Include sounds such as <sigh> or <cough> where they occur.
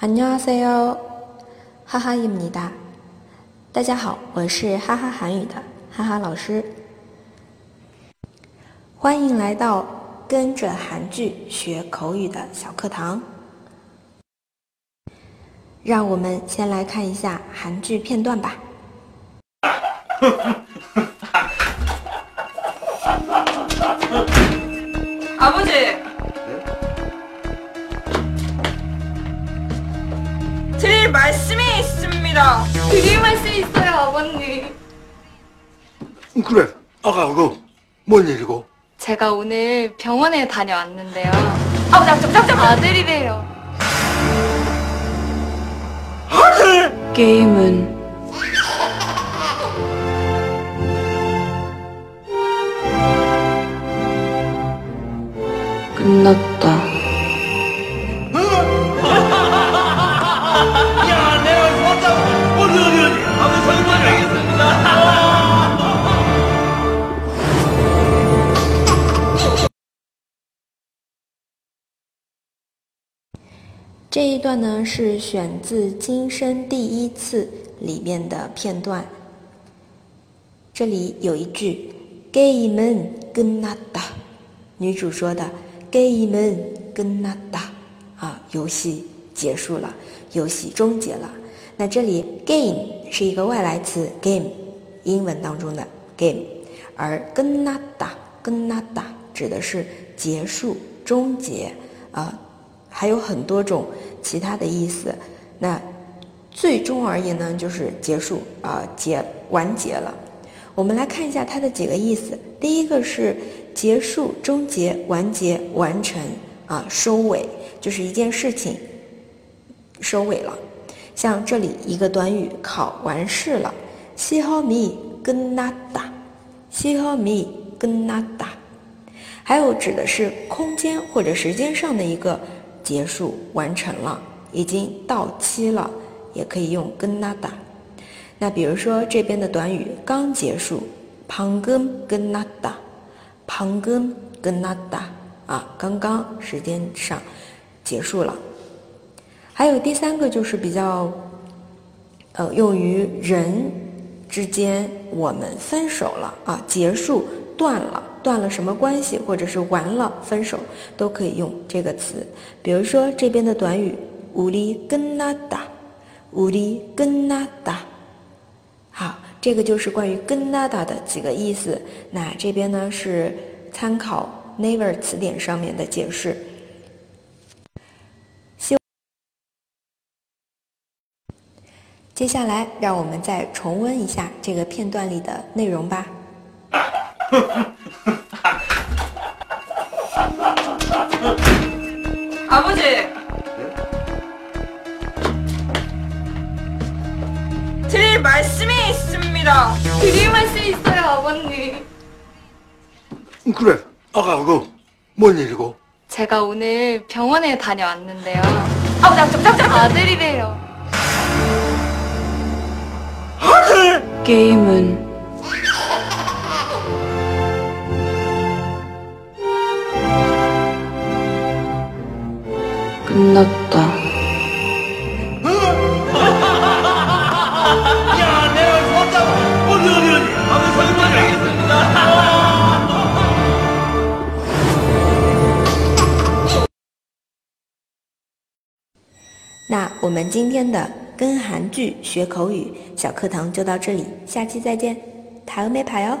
안녕하세요哈哈입니 다。 大家好，我是哈哈韩语的哈哈老师，欢迎来到跟着韩剧学口语的小课堂。让我们先来看一下韩剧片段吧。아버지 드릴 말씀이 있습니다. 드릴 말씀 있어요, 아버님. 그래 아가고 뭔 일이고 제가 오늘 병원에 다녀왔는데요. 아우 잠깐만 아들이래요. 아들 게임은 끝났다. 这一段呢是选自今生第一次里面的片段。这里有一句 gay men 跟 na da 女主说的 gay men 跟 na da 啊游戏结束了游戏终结了。那这里 game 是一个外来词 game 英文当中的 game 而跟 na da 跟 na da 指的是结束终结啊还有很多种其他的意思，那最终而言呢，就是结束啊，结完结了。我们来看一下它的几个意思。第一个是结束、终结、完结、完成啊，收尾，就是一件事情收尾了。像这里一个短语考完试了，sehomi gunada，sehomi gunada。还有指的是空间或者时间上的一个。结束完成了，已经到期了，也可以用 g e n a d a 那比如说这边的短语刚结束 p a n g g e n a d a p a n g g e n a d a 啊，刚刚时间上结束了。还有第三个就是比较，呃，用于人之间，我们分手了啊，结束断了。断了什么关系，或者是完了分手，都可以用这个词。比如说这边的短语우리끝났 다， 우리끝났 다。 好，这个就是关于끝나다的几个意思。那这边呢是参考 Naver 词典上面的解释。接下来，让我们再重温一下这个片段里的内容吧。 <laughs> 아버지 드릴 말씀이 있습니다. 드릴 말씀 있어요, 아버님. 그래 아가고 뭔 일이고 제가 오늘 병원에 다녀왔는데요. 아우 잠깐만 아들이래요. 아들 게임은 끝났다. 야 내가 좋았다 어디 어디 어디 한번 설명하겠습니다 那我们今天的跟韩剧学口语小课堂就到这里，下期再见，塔欧没牌哦。